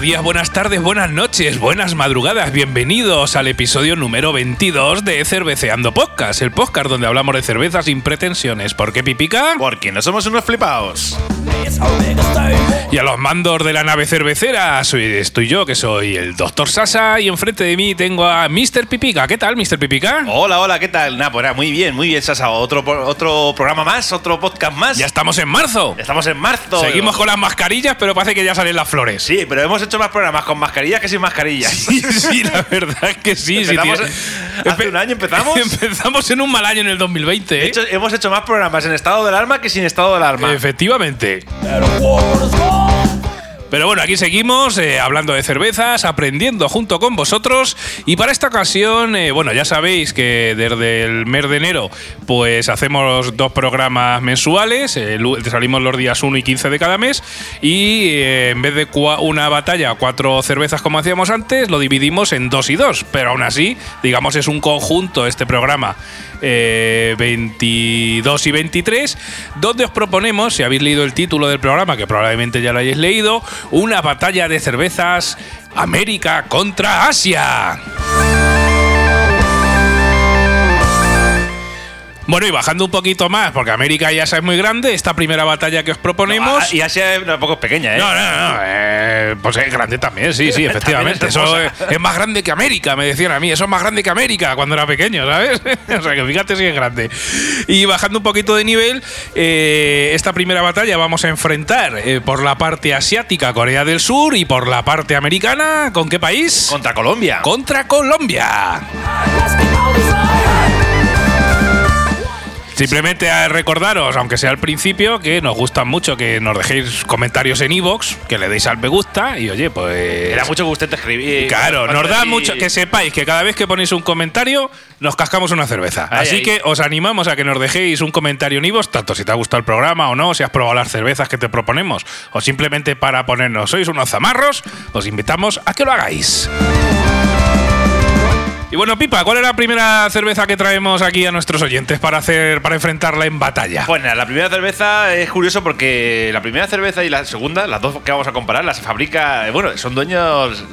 Buenos días, buenas tardes, buenas noches, buenas madrugadas. Bienvenidos al episodio número 22 de Cerveceando Podcast, el podcast donde hablamos de cervezas sin pretensiones. ¿Por qué pipica? Porque no somos unos flipaos. Y a los mandos de la nave cervecera soy, estoy yo, que soy el Dr. Sasa, y enfrente de mí tengo a Mr. Pipica. ¿Qué tal, Mr. Pipica? Hola, hola, ¿qué tal? Nah, pues muy bien, muy bien, Sasa. Otro, otro programa más, otro podcast más. Ya estamos en marzo. Ya estamos en marzo. Seguimos con las mascarillas, pero parece que ya salen las flores. Sí, pero hemos hecho más programas con mascarillas que sin mascarillas. Sí, sí, la verdad es que sí. hace un año empezamos. Empezamos en un mal año en el 2020. De ¿eh? hecho, hemos hecho más programas en estado de alarma que sin estado de alarma. Efectivamente. Pero bueno, aquí seguimos eh, hablando de cervezas, aprendiendo junto con vosotros. Y para esta ocasión, eh, bueno, ya sabéis que desde el mes de enero, pues hacemos dos programas mensuales. eh, salimos los días 1 y 15 de cada mes. Y en vez de una batalla, cuatro cervezas como hacíamos antes, lo dividimos en dos y dos. Pero aún así, digamos, es un conjunto este programa. eh, 22 y 23, donde os proponemos, si habéis leído el título del programa, que probablemente ya lo hayáis leído, una batalla de cervezas América contra Asia. Bueno, y bajando un poquito más, porque América y Asia es muy grande, esta primera batalla que os proponemos... Ah, y Asia tampoco es pequeña, ¿eh? No, no, no. eh, pues es grande también, sí, sí, efectivamente. Es Eso es, es más grande que América, me decían a mí. Eso es más grande que América cuando era pequeño, ¿sabes? o sea, que fíjate si es grande. Y bajando un poquito de nivel, eh, esta primera batalla vamos a enfrentar eh, por la parte asiática Corea del Sur y por la parte americana, ¿con qué país? Contra Colombia. Contra Colombia. Simplemente a recordaros, aunque sea al principio, que nos gusta mucho que nos dejéis comentarios en iVoox, que le deis al me gusta y oye, pues. Era mucho gusto escribir. Claro, nos da y- mucho que sepáis que cada vez que ponéis un comentario nos cascamos una cerveza. Ahí, Así ahí. que os animamos a que nos dejéis un comentario en iVoox, tanto si te ha gustado el programa o no, si has probado las cervezas que te proponemos, o simplemente para ponernos sois unos zamarros, os invitamos a que lo hagáis. Y bueno, Pipa, ¿cuál es la primera cerveza que traemos aquí a nuestros oyentes para hacer para enfrentarla en batalla? Pues nada, la primera cerveza es curioso porque la primera cerveza y la segunda, las dos que vamos a comparar, las fabrica. eh, Bueno, son dueños.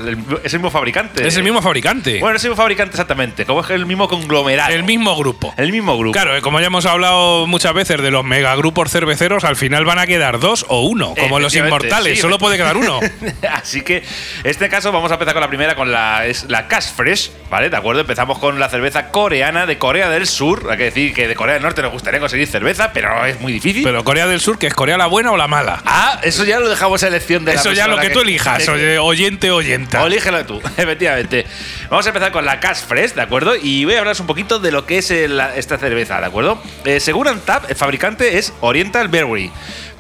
es el mismo fabricante. es el mismo fabricante. Bueno, es el mismo fabricante exactamente. Como es el mismo conglomerado. el mismo grupo. El mismo grupo. Claro, eh, como ya hemos hablado muchas veces de los megagrupos cerveceros, al final van a quedar dos o uno, como los inmortales, sí, solo puede quedar uno. Así que, en este caso, vamos a empezar con la primera, con la, es la Cash Fresh, ¿vale? ¿De acuerdo? Empezamos con la cerveza coreana de Corea del Sur. Hay que decir que de Corea del Norte nos gustaría conseguir cerveza, pero es muy difícil. Pero Corea del Sur, que es Corea la buena o la mala. ah, eso ya lo dejamos a elección de la Eso ya lo que tú elijas, que- oye, oyente oyenta. O elígelo tú, efectivamente. Vamos a empezar con la Cash Fresh, ¿de acuerdo? Y voy a hablaros un poquito de lo que es el- esta cerveza, ¿de acuerdo? Eh, según Antap, el fabricante es Oriental Brewery,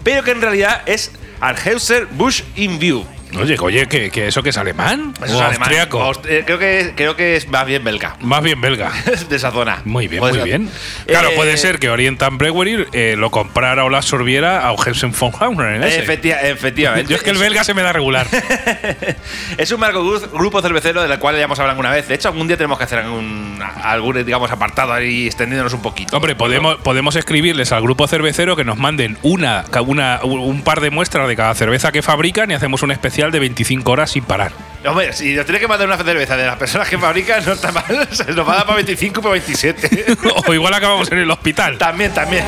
pero que en realidad es Anheuser Busch InView. Oye, oye, ¿que, que eso que es alemán? Eso ¿O es alemán. austriaco? Aust- eh, creo, que, creo que es más bien belga. Más bien belga. de esa zona. Muy bien, Puede muy ser. bien. Claro, Eh, puede ser que Oriental Brewery eh, lo comprara o lo absorbiera a Hesen von Hauner. efecti- efectivamente. Yo es que el belga se me da regular. Es un marco gru- grupo cervecero del cual ya hemos hablado alguna vez. De hecho, algún día tenemos que hacer algún, algún digamos, apartado ahí extendiéndonos un poquito. Hombre, podemos, podemos escribirles al grupo cervecero que nos manden una, ca- una, un par de muestras de cada cerveza que fabrican y hacemos un de 25 horas sin parar. Hombre, si nos tiene que mandar una cerveza de las personas que fabrican, no está mal. Se nos va a dar para 25 y para 27. o igual acabamos en el hospital. también, también.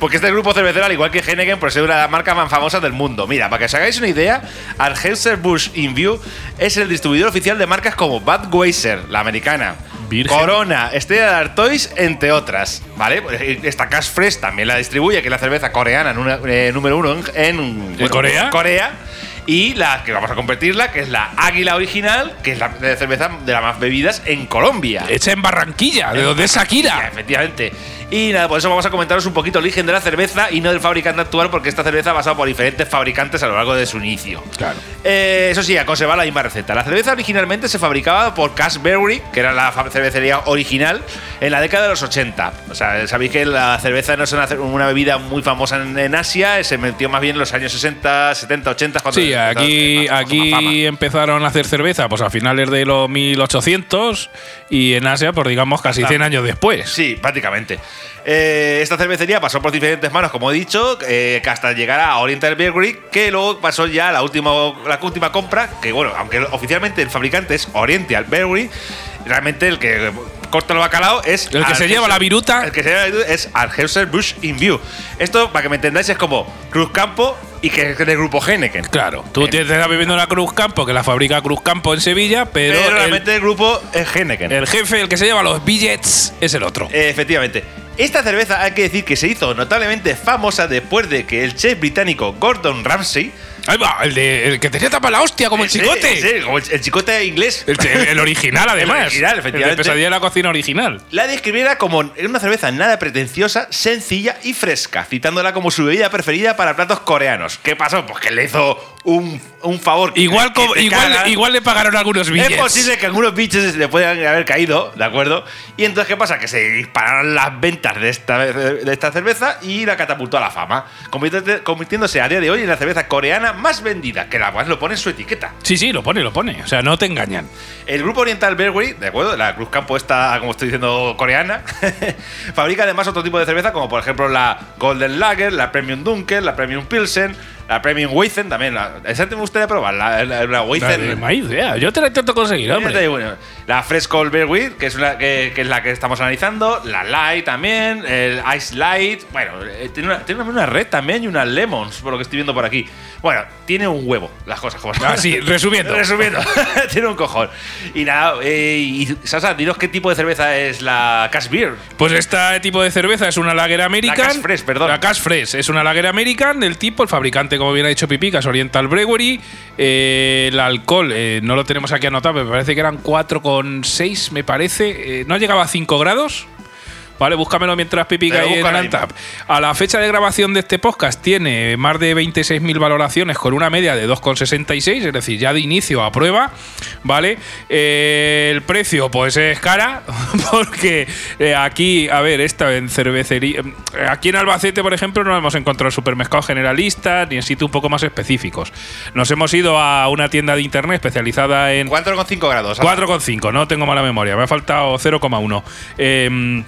Porque este grupo cervecero, al igual que Heineken, por ser una de las marcas más famosas del mundo. Mira, para que os hagáis una idea, Anheuser-Busch InView es el distribuidor oficial de marcas como Budweiser, la americana, Virgen. Corona, Estrella de Artois, entre otras. ¿Vale? Pues, eh, Esta Cash Fresh también la distribuye, que es la cerveza coreana eh, número uno en, en ¿En Corea? Corea. Y la que vamos a competirla, que es la Águila Original, que es la cerveza de las más bebidas en Colombia. Hecha en Barranquilla, de donde es Shakira. Efectivamente. Y nada, por eso vamos a comentaros un poquito el origen de la cerveza y no del fabricante actual, porque esta cerveza ha pasado por diferentes fabricantes a lo largo de su inicio. Claro. Eh, eso sí, a conservar la misma receta. La cerveza originalmente se fabricaba por Cash Brewery, que era la cervecería original, en la década de los 80. O sea, sabéis que la cerveza no es una, una bebida muy famosa en, en Asia, se metió más bien en los años 60, 70, 80. Cuando Sí, aquí, aquí empezaron a hacer cerveza pues a finales de los 1800 y en Asia, pues digamos, casi 100 años después. Sí, prácticamente. Eh, esta cervecería pasó por diferentes manos, como he dicho, eh, que hasta llegar a Oriental Brewery, que luego pasó ya la última, la última compra, que bueno, aunque oficialmente el fabricante es Oriental Brewery, realmente el que corta el bacalao es... El que se lleva la viruta. El que se lleva la viruta es Bush in View. Esto, para que me entendáis, es como Cruz Campo y que es del grupo Heineken. Claro, tú te estás bebiendo una Cruz Campo, que la fabrica Cruz Campo en Sevilla, pero, Pero el, realmente el grupo es Heineken. el jefe, el que se lleva los billets, es el otro. Eh, Efectivamente. Esta cerveza hay que decir que se hizo notablemente famosa después de que el chef británico Gordon Ramsay. Ahí va, el, de, el que tenía tapa la hostia, como el Sí, chicote. sí, como el, el chicote inglés. El, el original, además. original, El efectivamente. de pesadilla de la cocina original. La describiera como una cerveza nada pretenciosa, sencilla y fresca, citándola como su bebida preferida para platos coreanos. ¿Qué pasó? Pues que le hizo un, un favor. que- Igual, que te igual, igual le pagaron algunos billets. Es posible que algunos bichos le puedan haber caído, ¿de acuerdo? Y entonces, ¿qué pasa? Que se dispararon las ventas de esta, de esta cerveza y la catapultó a la fama, convirtiéndose- a día de hoy en la cerveza coreana más vendida, que la cual lo pone en su etiqueta. Sí, sí, lo pone, lo pone. O sea, no te engañan. El grupo Oriental Brewery, ¿de acuerdo? La Cruz Campo esta, como estoy diciendo, coreana, fabrica además otro tipo de cerveza, como por ejemplo la Golden Lager, la Premium Dunkel, la Premium Pilsen, la Premium Weizen también. La, esa te gustaría probar, la, la, la Weizen. No idea. Yo te la intento conseguir, hombre. bueno, la Fresh Cold Beer Wheat, que es, una, que, que es la que estamos analizando, la Light también, el Ice Light, bueno, eh, tiene una, tiene una red también y unas Lemons, por lo que estoy viendo por aquí. Bueno, tiene un huevo, las cosas como. Ah, sí, resumiendo. Resumiendo, tiene un cojón. Y nada, eh, y Sasa, dinos qué tipo de cerveza es la Cash Beer. Pues este tipo de cerveza es una Lager American. La Cash Fresh, perdón. La Cash Fresh es una Lager American del tipo, el fabricante, como bien ha dicho Pipi, que es Oriental Brewery. Eh, el alcohol, eh, no lo tenemos aquí anotado, pero me parece que eran 4,6, me parece. Eh, no llegaba a 5 grados. Vale, búscamelo mientras Pipi cae en el Antap. A la fecha de grabación de este podcast tiene más de 26.000 valoraciones con una media de 2,66, es decir, ya de inicio a prueba, ¿vale? Eh, el precio, pues es cara, porque eh, aquí, a ver, esta en cervecería. eh, Aquí en Albacete, por ejemplo, no hemos encontrado supermercados generalistas ni en sitios un poco más específicos. Nos hemos ido a una tienda de internet especializada en 4,5 grados. Sasa. 4,5, no tengo mala memoria, me ha faltado 0,1. Eh,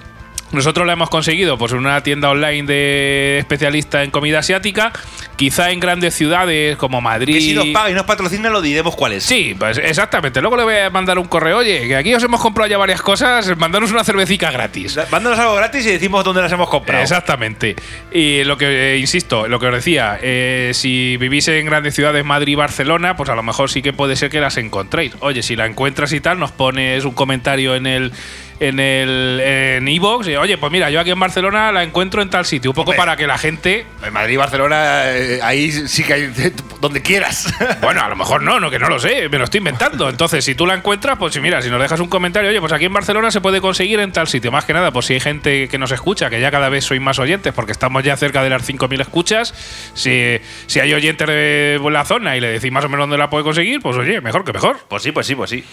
nosotros la hemos conseguido pues, en una tienda online de especialista en comida asiática, quizá en grandes ciudades como Madrid. Que si nos paga y nos patrocina, lo diremos cuál es. Sí, pues exactamente. Luego le voy a mandar un correo. Oye, que aquí os hemos comprado ya varias cosas, mandaros una cervecita gratis. Mándanos algo gratis y decimos dónde las hemos comprado. Exactamente. Y lo que, eh, insisto, lo que os decía, eh, si vivís en grandes ciudades, Madrid y Barcelona, pues a lo mejor sí que puede ser que las encontréis. Oye, si la encuentras y tal, nos pones un comentario en el en el en iVoox y oye, pues mira, yo aquí en Barcelona la encuentro en tal sitio, un poco Hombre. para que la gente En Madrid y Barcelona, eh, ahí sí que hay donde quieras. Bueno, a lo mejor no, no, que no lo sé, me lo estoy inventando. Entonces, si tú la encuentras, pues si mira, si nos dejas un comentario, oye, pues aquí en Barcelona se puede conseguir en tal sitio. Más que nada, pues si hay gente que nos escucha, que ya cada vez sois más oyentes, porque estamos ya cerca de las 5.000 escuchas, si, si hay oyentes de la zona y le decís más o menos dónde la puede conseguir, pues oye, mejor que mejor. Pues sí, pues sí, pues sí.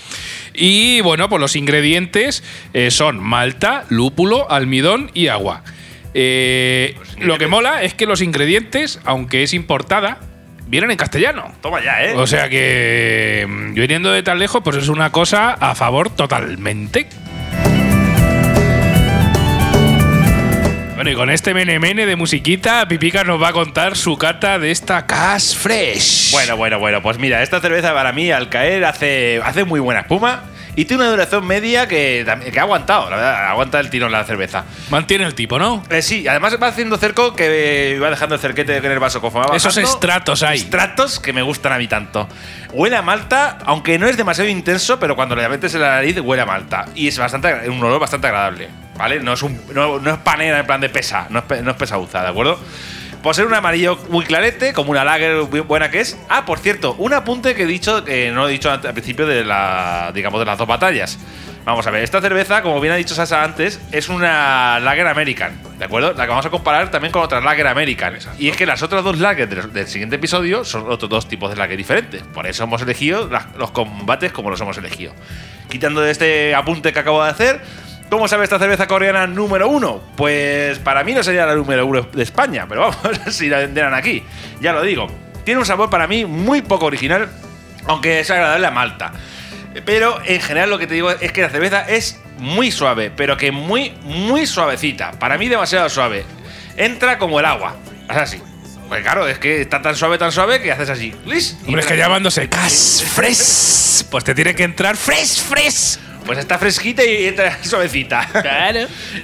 Y bueno, pues los ingredientes eh, son malta, lúpulo, almidón y agua. Eh, lo que mola es que los ingredientes, aunque es importada, vienen en castellano. Toma ya, ¿eh? O sea que, mm, viniendo de tan lejos, pues es una cosa a favor totalmente. Bueno, y con este menemene de musiquita, Pipica nos va a contar su cata de esta Cash Fresh. Bueno, bueno, bueno. Pues mira, esta cerveza para mí al caer hace, hace muy buena espuma y tiene una duración media que, que ha aguantado, la verdad, aguanta el tirón la cerveza. Mantiene el tipo, ¿no? Eh, sí, además va haciendo cerco que va dejando el cerquete en el vaso conforme va Esos bajando. estratos hay. Estratos que me gustan a mí tanto. Huele a malta, aunque no es demasiado intenso, pero cuando le metes en la nariz huele a malta. Y es bastante, un olor bastante agradable, ¿vale? No es, un, no, no es panera en plan de pesa, no es, no es ¿de acuerdo? Por ser un amarillo muy clarete, como una lager muy buena que es. Ah, por cierto, un apunte que he dicho, que no he dicho al principio de la, digamos, de las dos batallas. Vamos a ver, esta cerveza, como bien ha dicho Sasa antes, es una Lager American, ¿de acuerdo? La que vamos a comparar también con otras Lager American. Y es que las otras dos Lager del, del siguiente episodio son otros dos tipos de Lager diferentes. Por eso hemos elegido las- los combates como los hemos elegido. Quitando de este apunte que acabo de hacer, ¿cómo sabe esta cerveza coreana número uno? Pues para mí no sería la número uno de España, pero vamos, si la vendieran aquí, ya lo digo. Tiene un sabor para mí muy poco original, aunque es agradable a malta. Pero en general lo que te digo es que la cerveza es muy suave, pero que muy, muy suavecita. Para mí demasiado suave. Entra como el agua. Es así. Pues claro, es que está tan suave, tan suave que haces así. ¡Lis! Y Hombre, es que llamándose Cas Fresh, pues te tiene que entrar Fresh Fresh. Pues está fresquita y entra suavecita. Claro.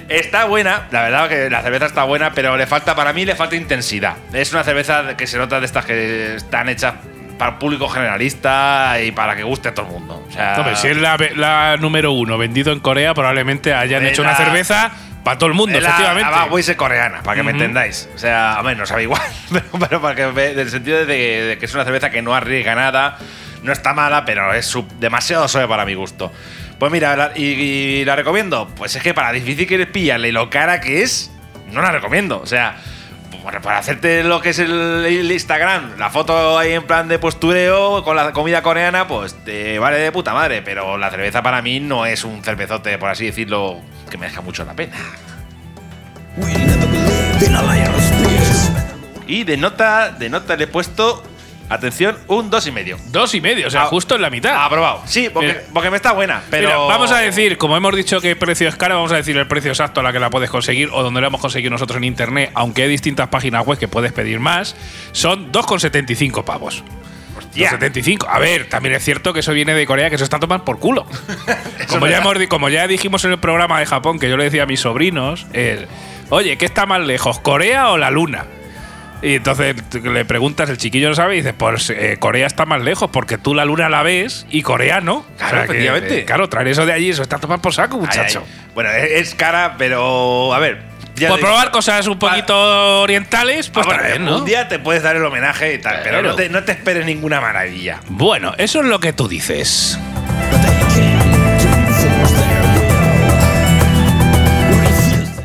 Está buena, la verdad que la cerveza está buena, pero le falta, para mí, le falta intensidad. Es una cerveza que se nota de estas que están hechas para el público generalista y para que guste a todo el mundo. O sea, si es la, la número uno vendido en Corea, probablemente hayan hecho una la- cerveza para todo el mundo, es la, efectivamente. la Budweiser coreana, para que me Ujú. entendáis. O sea, a ver, no sabe igual, pero, pero para que ve, del sentido de, de que es una cerveza que no arriesga nada, no está mala, pero es su- demasiado suave para mi gusto. Pues mira, la- y, y la recomiendo. Pues es que para difícil que eres pillarle y lo cara que es, no la recomiendo. O sea, bueno, para hacerte lo que es el, el Instagram, la foto ahí en plan de postureo con la comida coreana, pues te vale de puta madre. Pero la cerveza para mí no es un cervezote, por así decirlo, que merezca mucho la pena. Y de nota, de nota le he puesto, atención, un dos y medio. Dos y medio, o sea, Ah, justo en la mitad. Aprobado. Sí, porque, Mira. porque me está buena, pero. Mira, vamos a decir, como hemos dicho que el precio es caro, vamos a decir el precio exacto a la que la puedes conseguir o donde la hemos conseguido nosotros en internet, aunque hay distintas páginas web que puedes pedir más, son 2,75 pavos. Hostia. 2,75. A ver, también es cierto que eso viene de Corea, que eso está tomando por culo. como, ya hemos, di- como ya dijimos en el programa de Japón, que yo le decía a mis sobrinos, es, oye, ¿qué está más lejos, Corea o la Luna? Y entonces le preguntas, el chiquillo lo sabe y dice, pues eh, Corea está más lejos porque tú la luna la ves y Corea no. Claro, efectivamente. eh, claro, traer eso de allí, eso está tomando por saco, muchacho. ay. Bueno, es, cara, pero. A ver. ya Por probar cosas un poquito orientales, pues Ah, también, ¿no? Un día te puedes dar el homenaje y tal, pero no te, no te esperes ninguna maravilla. Bueno, eso es lo que tú dices.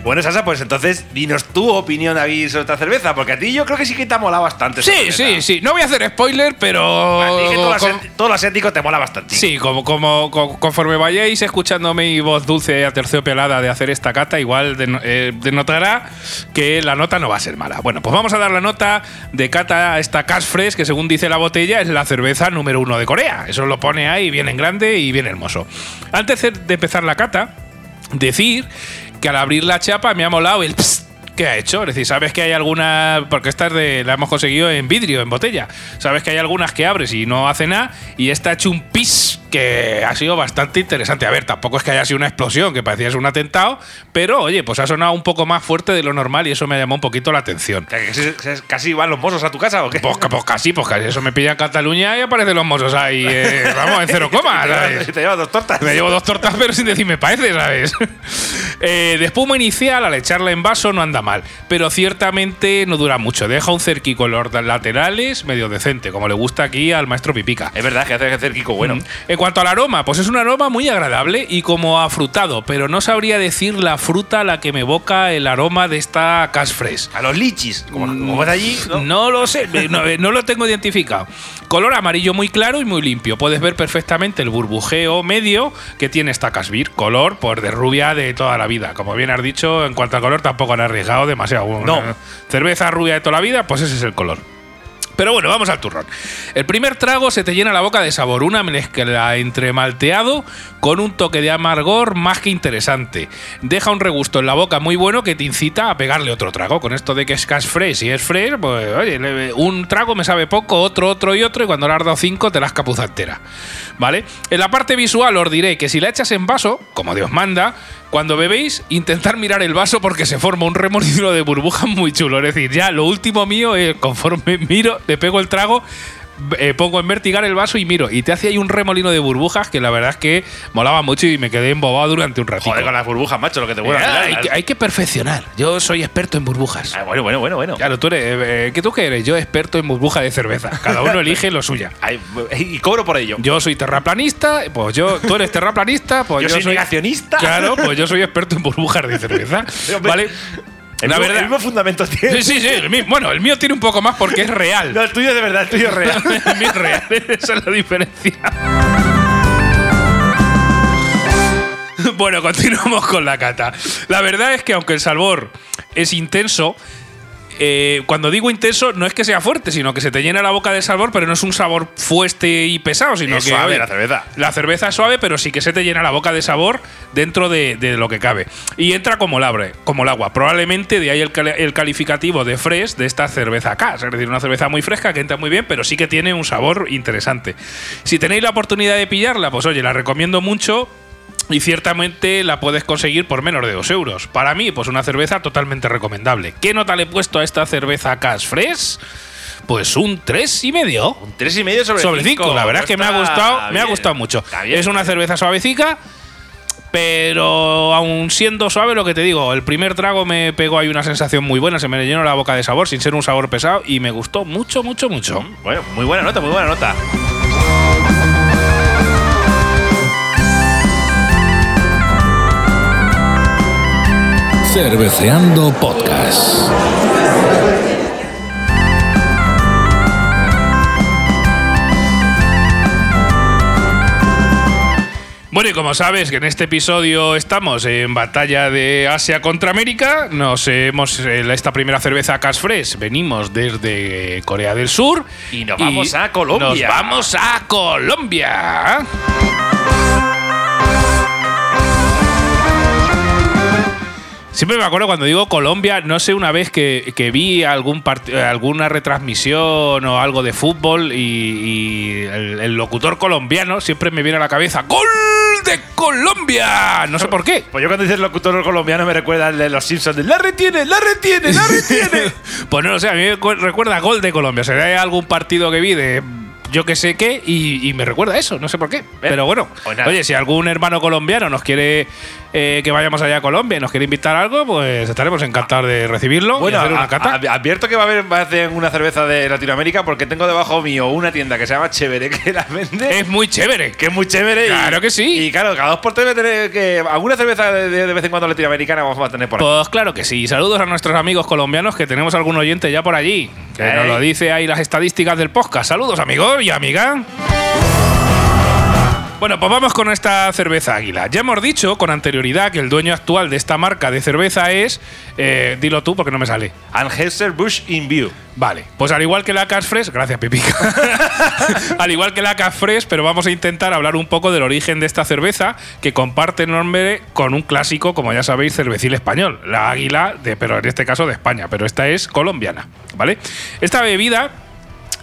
Bueno, Sasa, pues entonces dinos tu opinión, David, sobre esta cerveza, porque a ti yo creo que sí que te ha molado bastante. Sí, cerveza. sí, sí. No voy a hacer spoiler, pero. A ti que todo, lo con- asiático- todo lo asiático te mola bastante. Sí, como, como, co- conforme vayáis escuchando mi voz dulce y aterciopelada de hacer esta cata, igual deno- eh, denotará que la nota no va a ser mala. Bueno, pues vamos a dar la nota de cata a esta Cash Fresh, que según dice la botella es la cerveza número uno de Corea. Eso lo pone ahí bien en grande y bien hermoso. Antes de empezar la cata, decir que al abrir la chapa me ha molado el psst que ha hecho. Es decir, sabes que hay algunas, porque esta es de, la hemos conseguido en vidrio, en botella. Sabes que hay algunas que abres y no hace nada, y esta ha hecho un pis que ha sido bastante interesante. A ver, tampoco es que haya sido una explosión, que parecía ser un atentado, pero oye, pues ha sonado un poco más fuerte de lo normal y eso me llamó un poquito la atención. Casi, van los mozos a tu casa o qué? Pues, pues casi, pues casi. Eso me pilla en Cataluña y aparecen los mozos ahí, eh, vamos, en cero coma, ¿sabes? te llevas dos tortas. Me llevo dos tortas, pero sin decir me parece, ¿sabes? Eh, de espuma inicial, al echarla en vaso, no anda mal. Pero ciertamente no dura mucho. Deja un cerqui con los laterales medio decente, como le gusta aquí al maestro Pipica. Es verdad que hace Kiko bueno. Mm. En cuanto al aroma, pues es un aroma muy agradable y como afrutado, pero no sabría decir la fruta a la que me evoca el aroma de esta Cash Fresh. A los lichis, como, como ves allí, ¿no? No lo sé, no, no lo tengo identificado. Color amarillo muy claro y muy limpio. Puedes ver perfectamente el burbujeo medio que tiene esta Casbir. Color, pues de rubia de toda la vida. Como bien has dicho, en cuanto al color tampoco han arriesgado demasiado. No. Cerveza rubia de toda la vida, pues ese es el color. Pero bueno, vamos al turrón. El primer trago se te llena la boca de sabor, una mezcla entre malteado con un toque de amargor más que interesante. Deja un regusto en la boca muy bueno que te incita a pegarle otro trago. Con esto de que es cash fresh y es fresh, pues oye, un trago me sabe poco, otro, otro y otro, y cuando le has dado cinco te las capuza entera. ¿Vale? En la parte visual os diré que si la echas en vaso, como Dios manda, cuando bebéis, intentar mirar el vaso porque se forma un remolino de burbujas muy chulo. Es decir, ya lo último mío es conforme miro, le pego el trago, eh, pongo en vertigar el vaso y miro. Y te hace ahí un remolino de burbujas que la verdad es que molaba mucho y me quedé embobado durante un ratito. Joder, con las burbujas, macho, lo que te vuelve Eh, a hay, que, hay que perfeccionar. Yo soy experto en burbujas. Ah, bueno, bueno, bueno, bueno. Claro, tú eres. eh, ¿qué tú qué eres? Yo experto en burbujas de cerveza. Cada uno elige lo suya. Ay, y cobro por ello. Yo soy terraplanista, pues yo, tú eres terraplanista, pues Yo soy negacionista. Claro, pues yo soy experto en burbujas de cerveza. ¿Vale? El, La mismo, verdad. el mismo fundamento tiene. Sí, sí, sí. el mío- bueno, el mío tiene un poco más porque es real. No, el tuyo de verdad, el tuyo es real. el mío es real. Esa es la diferencia. Bueno, continuamos con la cata. La verdad es que aunque el sabor es intenso, eh, cuando digo intenso, no es que sea fuerte, sino que se te llena la boca de sabor, pero no es un sabor fuerte y pesado, sino Es que. suave la cerveza. La cerveza es suave, pero sí que se te llena la boca de sabor dentro de, de lo que cabe. Y entra como el, abre, como el agua. Probablemente de ahí el, el calificativo de fresh de esta cerveza acá. Es decir, una cerveza muy fresca que entra muy bien, pero sí que tiene un sabor interesante. Si tenéis la oportunidad de pillarla, pues oye, la recomiendo mucho. Y ciertamente la puedes conseguir por menos de 2 euros. Para mí, pues una cerveza totalmente recomendable. ¿Qué nota le he puesto a esta cerveza Cash Fresh? Pues un 3 y medio. Un 3,5 y medio sobre Sobre 5, cinco. la verdad es que me ha gustado, me ha gustado mucho. Es una cerveza suavecica, pero aún siendo suave, lo que te digo, el primer trago me pegó ahí una sensación muy buena, se me llenó la boca de sabor, sin ser un sabor pesado, y me gustó mucho, mucho, mucho. Bueno, muy buena nota, muy buena nota. Cerveceando Podcast. Bueno, y como sabes que en este episodio estamos en batalla de Asia contra América, nos hemos eh, esta primera cerveza Cash Fresh, venimos desde Corea del Sur Y nos vamos a Colombia. Nos vamos a Colombia. Siempre me acuerdo cuando digo Colombia, no sé una vez que, que vi algún alguna retransmisión o algo de fútbol y, y el, el locutor colombiano siempre me viene a la cabeza ¡Gol de Colombia! No sé por qué. Pues yo cuando dices locutor colombiano me recuerda al de los Simpsons de ¡La retiene, la retiene, la retiene! Pues no lo sé, a mí me cu- recuerda gol de Colombia. Será algún partido que vi de yo que sé qué y, y me recuerda eso, no sé por qué. Pero bueno, pues oye, si algún hermano colombiano nos quiere eh, que vayamos allá a Colombia y nos quiere invitar a algo, pues estaremos encantados de recibirlo Bueno, y hacer una cata. a- advierto que va a haber va a hacer una cerveza de Latinoamérica porque tengo debajo mío una tienda que se llama Chévere que la vende. es muy chévere. que es muy chévere. y- Claro que sí. Y claro, cada dos por tres tener que. Alguna cerveza de, de- de vez en cuando latinoamericana vamos a tener por aquí. Pues claro que sí. Saludos a nuestros amigos colombianos que tenemos algún oyente ya por allí. Que nos lo dice ahí las estadísticas del podcast. Saludos amigos y amiga. Bueno, pues vamos con esta cerveza águila. Ya hemos dicho con anterioridad que el dueño actual de esta marca de cerveza es. eh, dilo tú porque no me sale. Anheuser Busch in View. Vale, pues al igual que la Cash Fresh, gracias Pipica. al igual que la Cash Fresh, pero vamos a intentar hablar un poco del origen de esta cerveza que comparte nombre con un clásico, como ya sabéis, cervecil español, la Águila, de, pero en este caso de España, pero esta es colombiana, ¿vale? Esta bebida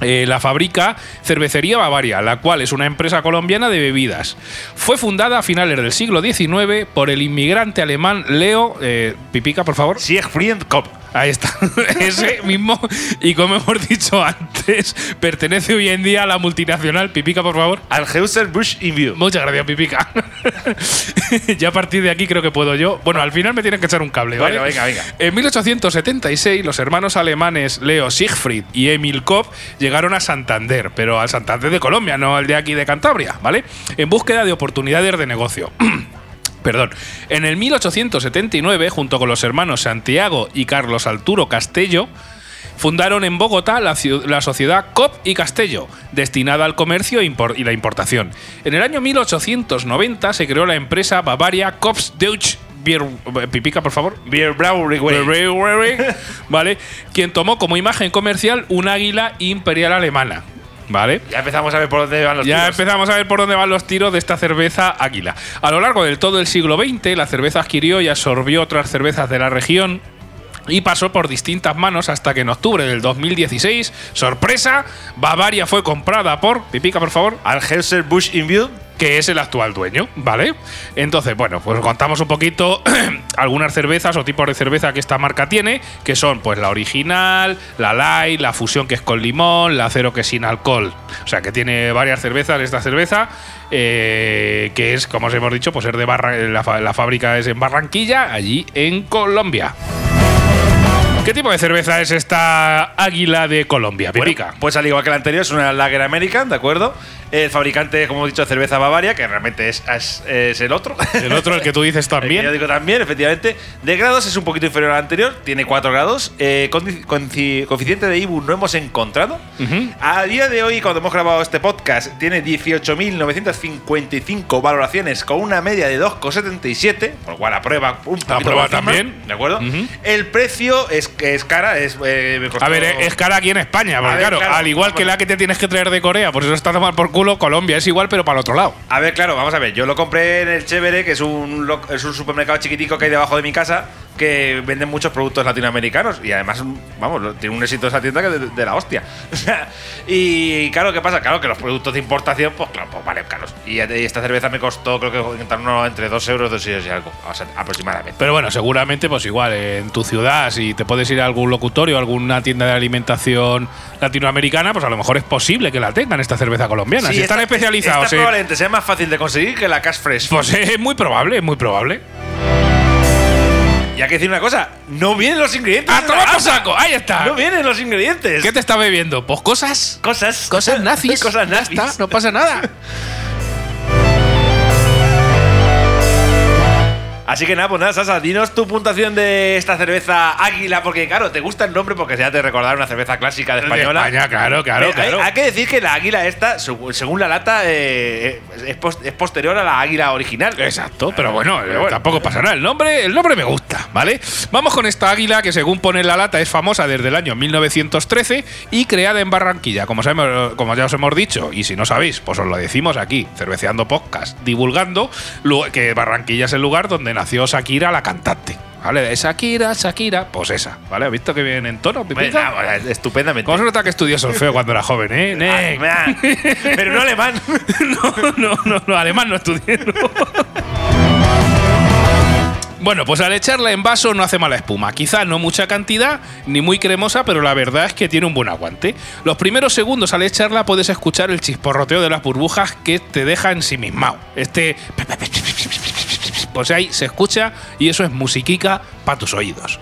eh, la fabrica Cervecería Bavaria, la cual es una empresa colombiana de bebidas. Fue fundada a finales del siglo XIX por el inmigrante alemán Leo. eh, Pipica, por favor. Siegfried Kopp. Ahí está, ese mismo. Y como hemos dicho antes, pertenece hoy en día a la multinacional. Pipica, por favor. Anheuser Busch in View. Muchas gracias, Pipica. ya a partir de aquí creo que puedo yo. Bueno, al final me tienen que echar un cable, ¿vale? Venga, venga, venga. En 1876, los hermanos alemanes Leo Siegfried y Emil Kopp llegaron a Santander, pero al Santander de Colombia, no al de aquí de Cantabria, ¿vale? En búsqueda de oportunidades de negocio. Perdón. En el 1879, junto con los hermanos Santiago y Carlos Arturo Castello, fundaron en Bogotá la, la sociedad COP y Castello, destinada al comercio e y la importación. En el año 1890 se creó la empresa Bavaria Kops Deutsch Bier. Pipica, por favor. Brewery, ¿Vale? Quien tomó como imagen comercial un águila imperial alemana. ¿Vale? Ya empezamos a ver por dónde van los Ya tiros. empezamos a ver por dónde van los tiros de esta cerveza águila. A lo largo del todo el siglo XX, la cerveza adquirió y absorbió otras cervezas de la región y pasó por distintas manos hasta que en octubre del 2016, sorpresa, Bavaria fue comprada por, pipica por favor, Anheuser Busch in View. Que es el actual dueño, ¿vale? Entonces, bueno, pues contamos un poquito algunas cervezas o tipos de cerveza que esta marca tiene, que son pues la original, la light, la fusión que es con limón, la cero que es sin alcohol. O sea, que tiene varias cervezas esta cerveza, eh, que es, como os hemos dicho, pues es de Barra la, fábrica es en Barranquilla, allí en Colombia. ¿Qué tipo de cerveza es esta águila de Colombia, Pipica? Bueno, pues al igual que la anterior, es una Lager American, ¿de acuerdo? El fabricante, como hemos dicho, cerveza Bavaria, que realmente es, es- es el otro. el otro, el que tú dices El que también. Yo digo también, efectivamente. De grados es un poquito inferior al anterior, tiene 4 grados. Eh, coeficiente de IBU no hemos encontrado. A día de hoy, cuando hemos grabado este podcast, tiene 18.955 valoraciones con una media de 2,77, por lo cual aprueba un poquito Aprueba también. ¿De acuerdo? Ujú. El precio es es cara, es. eh, me costó- A ver, es cara aquí en España, porque ver, claro, claro, al igual que la que te tienes que traer de Corea, por eso está a tomar por culo, Colombia es igual, pero para el otro lado. A ver, claro, vamos a ver. Yo lo compré en el Chévere, que es un, es un supermercado chiquitico que hay debajo de mi casa, que venden muchos productos latinoamericanos. Y además, vamos, tiene un éxito esa tienda que de, de la hostia. Y claro, ¿qué pasa? Claro que los productos de importación, pues claro, pues valen caros. Y, y esta cerveza me costó, creo que entre 2 euros, 2 euros y algo, o sea, aproximadamente. Pero bueno, seguramente, pues igual, en tu ciudad, si te puedes ir a algún locutorio, a alguna tienda de alimentación latinoamericana, pues a lo mejor es posible que la tengan esta cerveza colombiana. Sí, si están esta- especializados Esta en. probablemente sea más fácil de conseguir que la Cash Fresh. Pues es muy probable, es muy probable. Y hay que decir una cosa: no vienen los ingredientes. ¡A de tomar por saco! ¡Ahí está! No vienen los ingredientes. ¿Qué te está bebiendo? Pues cosas. Cosas. Cosas nazis. Cosas nazis. no pasa nada. Así que nada, pues nada, Sasa, dinos tu puntuación de esta cerveza Águila, porque claro, te gusta el nombre porque ya te recordar una cerveza clásica de De española. España, claro, claro, Pero hay- claro. Hay, que decir que la águila esta, según la lata, eh, es, pos- es posterior a la águila original. Exacto, pero bueno, Pero eh, bueno. tampoco pasa nada. El nombre, el nombre me gusta, ¿vale? Vamos con esta águila que según pone en la lata es famosa desde el año 1913 y creada en Barranquilla, como, sabemos- como ya os hemos dicho, y si no sabéis, pues os lo decimos aquí, Cerveceando Podcast, divulgando que Barranquilla es el lugar donde nació Shakira, la cantante. ¿Vale? De Shakira, Shakira, pues esa, ¿vale? ¿Has visto que viene en tono, bueno, estupendamente. ¿Cómo se nota que estudió solfeo cuando era joven, eh? Nec? Ah, Pero no alemán. no, no, no, no, alemán no estudié. no. Bueno, pues al echarla en vaso no hace mala espuma. Quizá no mucha cantidad, ni muy cremosa, pero la verdad es que tiene un buen aguante. Los primeros segundos al echarla puedes escuchar el chisporroteo de las burbujas que te deja ensimismado. Este... Pues ahí se escucha y eso es musiquica para tus oídos.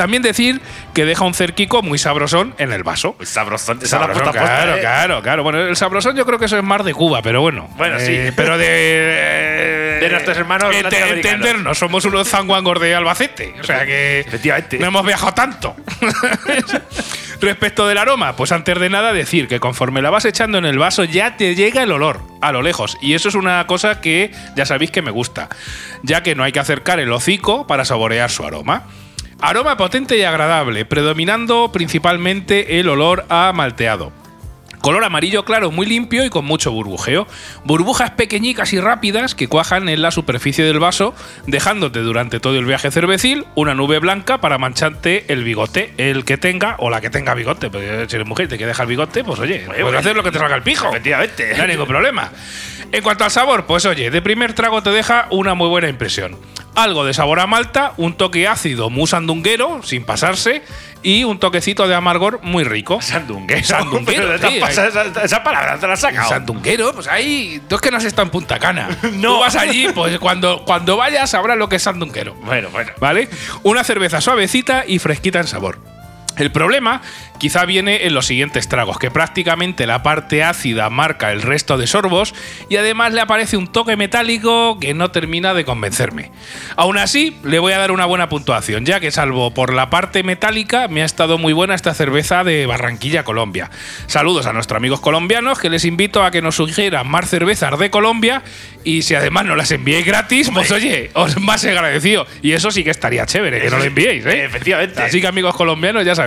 También decir que deja un cerquico muy sabrosón en el vaso. Pues sabrosón. Esa la Sabrosón, puesta puesta, claro, eh. claro, claro. Bueno, el sabrosón yo creo que eso es más de Cuba, pero bueno. Bueno, sí. Eh, Pero de. De nuestros hermanos ente- latinoamericanos. Entendernos, somos unos zanguangos de Albacete. O sea que. Efectivamente. No hemos viajado tanto. Respecto del aroma, pues antes de nada decir que conforme la vas echando en el vaso ya te llega el olor a lo lejos. Y eso es una cosa que ya sabéis que me gusta, ya que no hay que acercar el hocico para saborear su aroma. Aroma potente y agradable, predominando principalmente el olor a malteado. Color amarillo claro, muy limpio y con mucho burbujeo. Burbujas pequeñicas y rápidas que cuajan en la superficie del vaso, dejándote durante todo el viaje cervecil una nube blanca para mancharte el bigote, el que tenga o la que tenga bigote. Pues si eres mujer y te que deja el bigote, pues oye, puedes bueno. hacer lo que te salga el pijo. Efectivamente. No hay ningún problema. En cuanto al sabor, pues oye, de primer trago te deja una muy buena impresión. Algo de sabor a malta, un toque ácido muy sandunguero, sin pasarse, y un toquecito de amargor muy rico. Sandunguero. Sandunguero, sí, esa palabra te la has sacado. Sandunguero, pues ahí. Tú es que no has estado en Punta Cana. No. Tú vas allí, pues cuando, cuando vayas sabrás lo que es sandunguero. Bueno, bueno. ¿Vale? Una cerveza suavecita y fresquita en sabor. El problema quizá viene en los siguientes tragos, que prácticamente la parte ácida marca el resto de sorbos y además le aparece un toque metálico que no termina de convencerme. Aún así, le voy a dar una buena puntuación, ya que salvo por la parte metálica, me ha estado muy buena esta cerveza de Barranquilla, Colombia. Saludos a nuestros amigos colombianos, que les invito a que nos sugieran más cervezas de Colombia y si además no las enviéis gratis, pues oye, os más agradecido. Y eso sí que estaría chévere, que Eso no lo enviéis, ¿eh? efectivamente. Así que amigos colombianos, ya sabéis,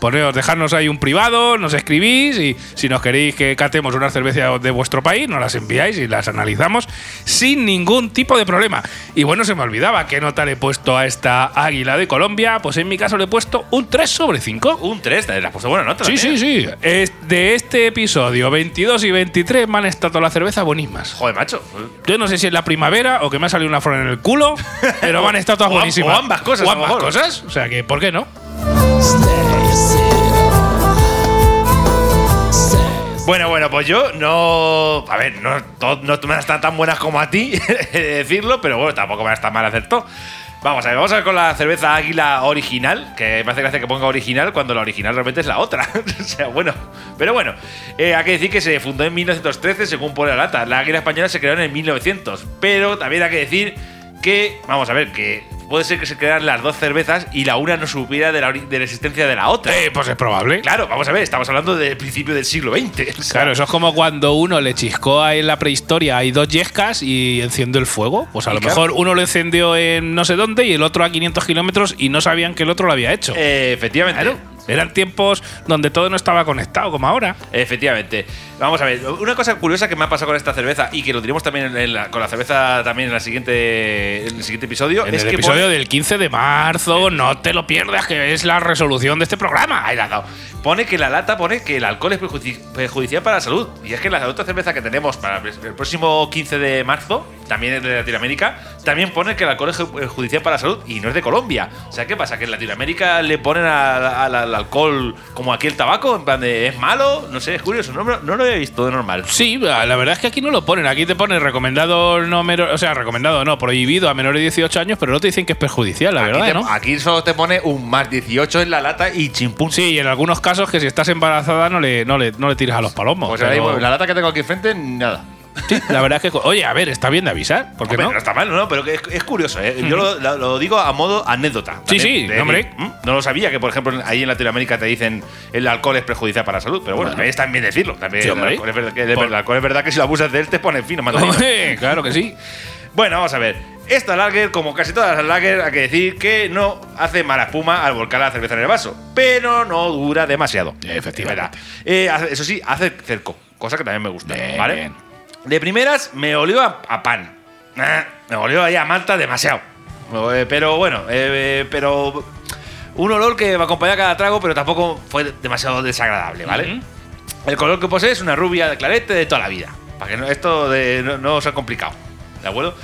poneos, dejarnos ahí un privado, nos escribís y si nos queréis que catemos una cerveza de vuestro país, nos las enviáis y las analizamos sin ningún tipo de problema. Y bueno, se me olvidaba qué nota le he puesto a esta águila de Colombia, pues en mi caso le he puesto un 3 sobre 5. Un 3, le has puesto buena nota. Sí, sí, sí. Es- de este episodio 22 y 23 me han estado las cervezas buenísimas. Joder, macho. Yo no sé si es la primavera o que me ha salido una flor en el culo, pero me han estado todas buenísimas. o ambas cosas, O ambas cosas. O sea que, ¿por qué no? Bueno, bueno, pues yo no. A ver, no, to- no me están tan buenas como a ti, he de decirlo, pero bueno, tampoco me tan mal hacer todo. Vamos a ver, vamos a ver con la cerveza Águila original, que me hace gracia que ponga original cuando la original realmente es la otra. o sea, bueno. Pero bueno, eh, hay que decir que se fundó en 1913 según pone la lata. La Águila española se creó en el 1900. Pero también hay que decir que, vamos a ver, que puede ser que se crearan las dos cervezas y la una no supiera de la, de la existencia de la otra. Eh, pues es probable. Claro, vamos a ver, estamos hablando del principio del siglo XX. o sea, Claro, eso es como cuando uno le chiscó en la prehistoria, hay dos yescas y enciende el fuego. Pues a Y lo claro. mejor uno lo encendió en no sé dónde y el otro a 500 kilómetros y no sabían que el otro lo había hecho. eh, efectivamente. Claro. Eran tiempos donde todo no estaba conectado, como ahora. Efectivamente. Vamos a ver, una cosa curiosa que me ha pasado con esta cerveza y que lo diremos también en la- con la cerveza también en, la siguiente, en el siguiente episodio. En es el que episodio del 15 de marzo, no te lo pierdas, que es la resolución de este programa. Ahí la dado. Pone que la lata pone que el alcohol es perjudici- perjudicial para la salud. Y es que la otra cerveza que tenemos para el próximo 15 de marzo, también es de Latinoamérica, también pone que el alcohol es perjudicial para la salud y no es de Colombia. O sea, ¿qué pasa? ¿Que en Latinoamérica le ponen al, al- al alcohol como aquí el tabaco? En plan de, ¿es malo? No sé, es curioso. No, no lo había visto de normal. Sí, la verdad es que aquí no lo ponen. Aquí te pone recomendado no menor, o sea, recomendado no, prohibido a menores de 18 años, pero no te dicen que es perjudicial, la aquí, verdad, te- ¿no? aquí solo te pone un más 18 en la lata y chimpún. Sí, y en algunos casos que si estás embarazada no le, no le, no le tiras a los palomos. Pues pero- mismo, la lata que tengo aquí enfrente, nada. Sí, la verdad es que. Oye, a ver, está bien de avisar. ¿Por qué Hombre, no? no está mal, no, pero que es, es curioso, ¿eh? Yo lo, lo- lo digo a modo anécdota. Sí, sí, de hombre. "Mm, No lo sabía que, por ejemplo, ahí en Latinoamérica te dicen el alcohol es perjudicial para la salud, pero bueno, también está bien decirlo. También Sí, el, hombre. alcohol es verdad que, Por- el alcohol es verdad que si lo abusas de él te pone fino. Hombre, claro que sí. Bueno, vamos a ver. Esta lager, como casi todas las lager, hay que decir que no hace mala espuma al volcar la cerveza en el vaso, pero no dura demasiado. Efectivamente. Eh, eso sí, hace cerco, cosa que también me gusta, Bien, ¿vale? De primeras me olió a, a pan. Ah, me olió ahí a malta demasiado. Eh, pero bueno, eh, pero un olor que me acompaña a cada trago, pero tampoco fue demasiado desagradable, ¿vale? El color que posee es una rubia de clarete de toda la vida. Para que no- esto de, no, no sea complicado. ¿De acuerdo?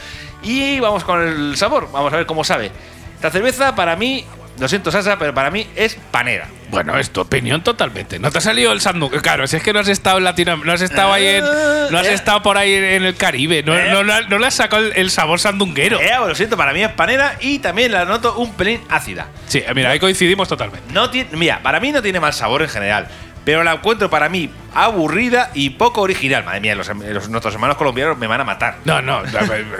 Y vamos con el sabor. Vamos a ver cómo sabe. Esta cerveza para mí, lo siento Sasa, pero para mí es panera. Bueno, es tu opinión totalmente. No te ha salido el sandú. Claro, si es que no has estado en Latinoamérica, no has estado ahí en. No has Eh. estado por ahí en el Caribe. No, Eh. no, no, no le has sacado el, el sabor sandunguero. Eh, lo siento, para mí es panera y también la noto un pelín ácida. Sí, mira, ahí coincidimos totalmente. No tiene, mira, para mí no tiene mal sabor en general, pero la encuentro para mí aburrida y poco original. Madre mía, los, los- nuestros hermanos colombianos me van a matar. No, no,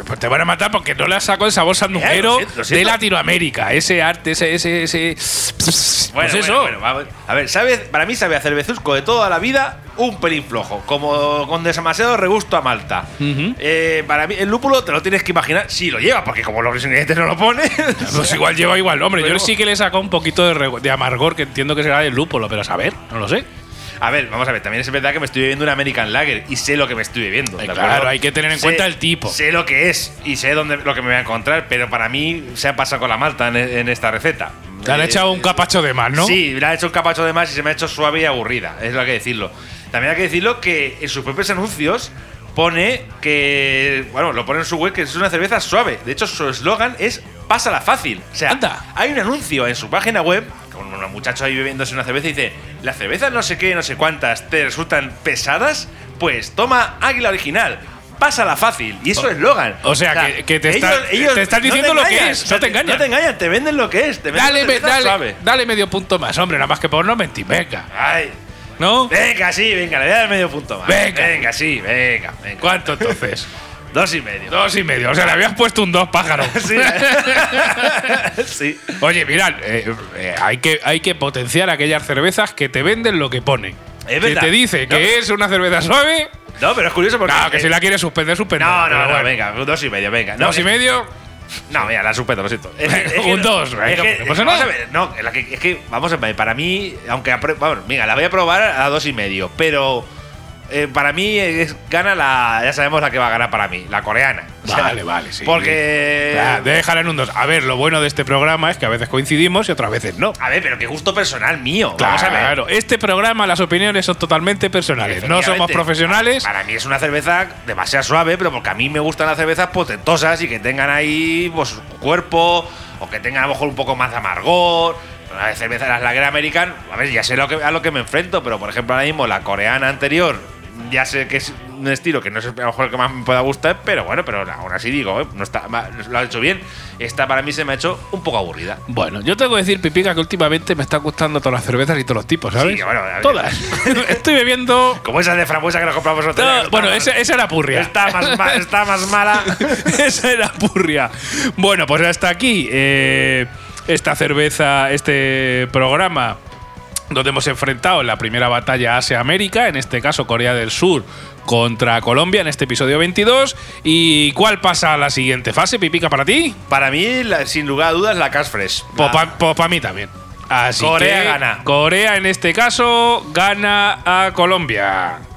pues te van a matar porque no le has sacado el sabor sandunguero lo siento, lo de siento. Latinoamérica. Ese arte, ese. ese, ese Bueno, pues eso. bueno, bueno, vamos. a ver, sabe, para mí sabe a cervezusco de toda la vida un pelín flojo, como con demasiado regusto a malta. Ujú. Eh, para mí, el lúpulo te lo tienes que imaginar si lo lleva, porque como los ingredientes no lo pone. Pues igual lleva igual. Hombre, Pero- yo sí que le saco un poquito de, re- de amargor que entiendo que será del lúpulo, pero a saber, no lo sé. A ver, vamos a ver, también es verdad que me estoy bebiendo una American Lager y sé lo que me estoy bebiendo. ¿de Eh, acuerdo? claro, hay que tener en cuenta el tipo. Sé lo que es y sé dónde, lo que me voy a encontrar, pero para mí se ha pasado con la malta en, en esta receta. Te han Eh, echado un capacho de más, ¿no? Sí, le ha hecho un capacho de más y se me ha hecho suave y aburrida. Es lo que decirlo. También hay que decirlo que en sus propios anuncios pone que. Bueno, lo pone en su web que es una cerveza suave. De hecho, su eslogan es Pásala fácil. O sea, Anda. hay un anuncio en su página web con un muchacho ahí bebiéndose una cerveza y dice: Las cervezas no sé qué, no sé cuántas, te resultan pesadas. Pues toma Águila Original. Pásala fácil. Y eso es eslogan. o sea, que- que te está- te están diciendo lo que engañan, es, o sea, no te engañan. No te engañan, te venden lo que es. Te venden Dale, me- dale, suave. dale medio punto más, hombre, nada más que por no mentir. Venga, Ay. ¿no? Venga, sí, venga, le voy a dar medio punto más. Venga. venga, sí, venga, venga. ¿Cuánto entonces? Dos y medio. Dos y medio. O sea, le habías puesto un dos pájaros. Sí. sí. Oye, mirad, eh, eh, hay, que, hay que potenciar aquellas cervezas que te venden lo que pone. Es Si verdad. te dice que No. es una cerveza suave, No, pero es curioso porque. no, que si la quieres suspender, suspender. No, no, no, bueno. venga, dos y medio, venga. No, Dos y medio. No, mira, la suspendo, lo siento. Es que- es que Un no- dos, es que- no vamos nada. ver, no, la que- es que, vamos a ver, para mí, aunque. Vamos, venga, la voy a probar a dos y medio, pero. Eh, para mí es- gana la. Ya sabemos la que va a ganar para mí, la coreana. O sea, Vale, vale, sí. Porque. Ya, déjala en un dos. A ver, lo bueno de este programa es que a veces coincidimos y otras veces no. A ver, pero qué gusto personal mío. Vamos a ver. Claro, este programa, las opiniones son totalmente personales. No somos profesionales. Para mí es una cerveza demasiado suave, pero porque a mí me gustan las cervezas potentosas y que tengan ahí pues cuerpo o que tengan a lo mejor un poco más de amargor. La cerveza, las Lager American, a ver, ya sé lo que, a lo que me enfrento, pero por ejemplo ahora mismo la coreana anterior ya sé que es un estilo que no es a lo mejor el que más me pueda gustar, pero bueno, pero aún así digo, eh, no está, lo ha hecho bien. Esta para mí se me ha hecho un poco aburrida. Bueno, yo tengo que decir, Pipica, que últimamente me están gustando todas las cervezas y todos los tipos, ¿sabes? Sí, bueno, todas. Estoy bebiendo. Como esa de frambuesa que nos compramos nosotros. No, bueno, esa, esa era purria. está más, ma- está más mala. Esa era purria. Bueno, pues hasta aquí eh, esta cerveza, este programa donde hemos enfrentado en la primera batalla Asia-América, en este caso Corea del Sur contra Colombia en este episodio 22. ¿Y cuál pasa a la siguiente fase, Pipica, para ti? Para mí, la- sin lugar a dudas, la Cash Fresh. Pues para mí también. Así Corea que gana. Corea en este caso gana a Colombia.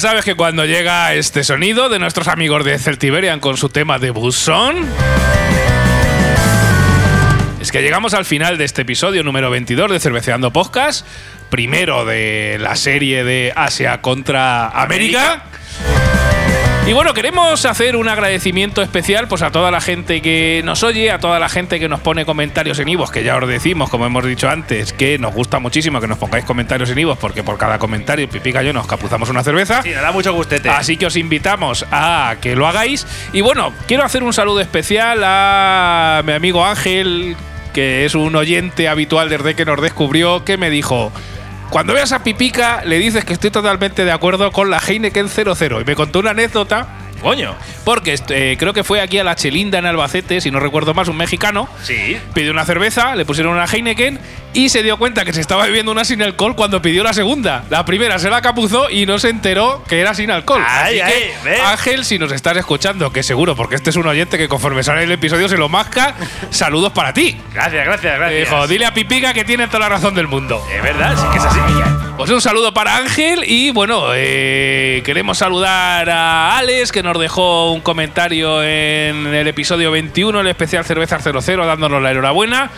sabes que cuando llega este sonido de nuestros amigos de Celtiberian con su tema de Buson. Es que llegamos al final de este episodio número 22 de Cerveceando Podcast, primero de la serie de Asia contra América. Y bueno, queremos hacer un agradecimiento especial pues a toda la gente que nos oye, a toda la gente que nos pone comentarios en Ivos, que ya os decimos, como hemos dicho antes, que nos gusta muchísimo que nos pongáis comentarios en Ivos, porque por cada comentario Pipica y yo nos capuzamos una cerveza. Sí, da mucho gustete. Así que os invitamos a que lo hagáis. Y bueno, quiero hacer un saludo especial a mi amigo Ángel, que es un oyente habitual desde que nos descubrió, que me dijo. Cuando veas a Pipica, le dices que estoy totalmente de acuerdo con la Heineken 00. Y me contó una anécdota, Coño. porque eh, creo que fue aquí a la Chelinda en Albacete, si no recuerdo más, un mexicano. Sí. Pidió una cerveza, le pusieron una Heineken y se dio cuenta que se estaba bebiendo una sin alcohol cuando pidió la segunda. La primera se la capuzó y no se enteró que era sin alcohol. Ay, Así ay, que. Ángel, si nos estás escuchando, que seguro, porque este es un oyente que conforme sale el episodio se lo masca, saludos para ti. Gracias, gracias, Le gracias. dijo, dile a Pipica que tiene toda la razón del mundo. Es verdad, sí que es así. Pues un saludo para Ángel y bueno, eh, queremos saludar a Alex que nos dejó un comentario en el episodio 21, el especial Cervezas 00, dándonos la enhorabuena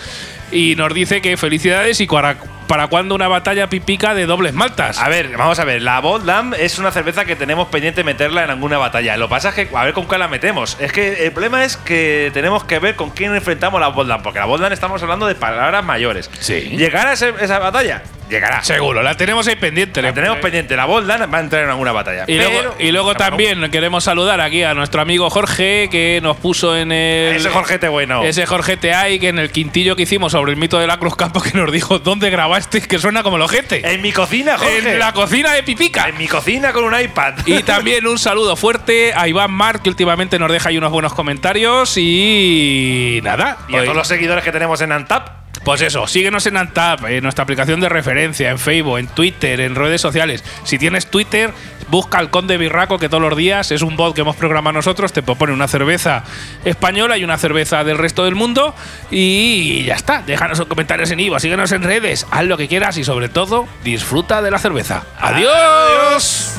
y nos dice que felicidades y para, para cuándo una batalla pipica de dobles maltas. A ver, vamos a ver. La Boldam es una cerveza que tenemos pendiente meterla en alguna batalla. Lo pasa es que a ver con cuál la metemos. Es que el problema es que tenemos que ver con quién enfrentamos la Boldam. Porque la Boldam estamos hablando de palabras mayores. Sí. ¿Llegará a esa batalla? Llegará. Seguro, la tenemos ahí pendiente. La tenemos pendiente. La Boldam va a entrar en alguna batalla. Y Pero- luego, y luego también queremos saludar aquí a nuestro amigo Jorge que nos puso en el. Ese Jorgete bueno. Ese Jorge Teay que en el quintillo que hicimos sobre el mito de la Cruz Campo que nos dijo dónde grabaste que suena como el ojete. En mi cocina, Jorge. En la cocina de Pipica. En mi cocina con un iPad. Y también un saludo fuerte a Iván Mar, que últimamente nos deja ahí unos buenos comentarios. Y nada. Y a todos los seguidores que tenemos en Antap. Pues eso, síguenos en Antap, en nuestra aplicación de referencia, en Facebook, en Twitter, en redes sociales. Si tienes Twitter, busca al Conde Birraco, que todos los días es un bot que hemos programado nosotros, te propone una cerveza española y una cerveza del resto del mundo. Y ya está, déjanos en comentarios en Ivo, síguenos en redes, haz lo que quieras y sobre todo, disfruta de la cerveza. ¡Adiós!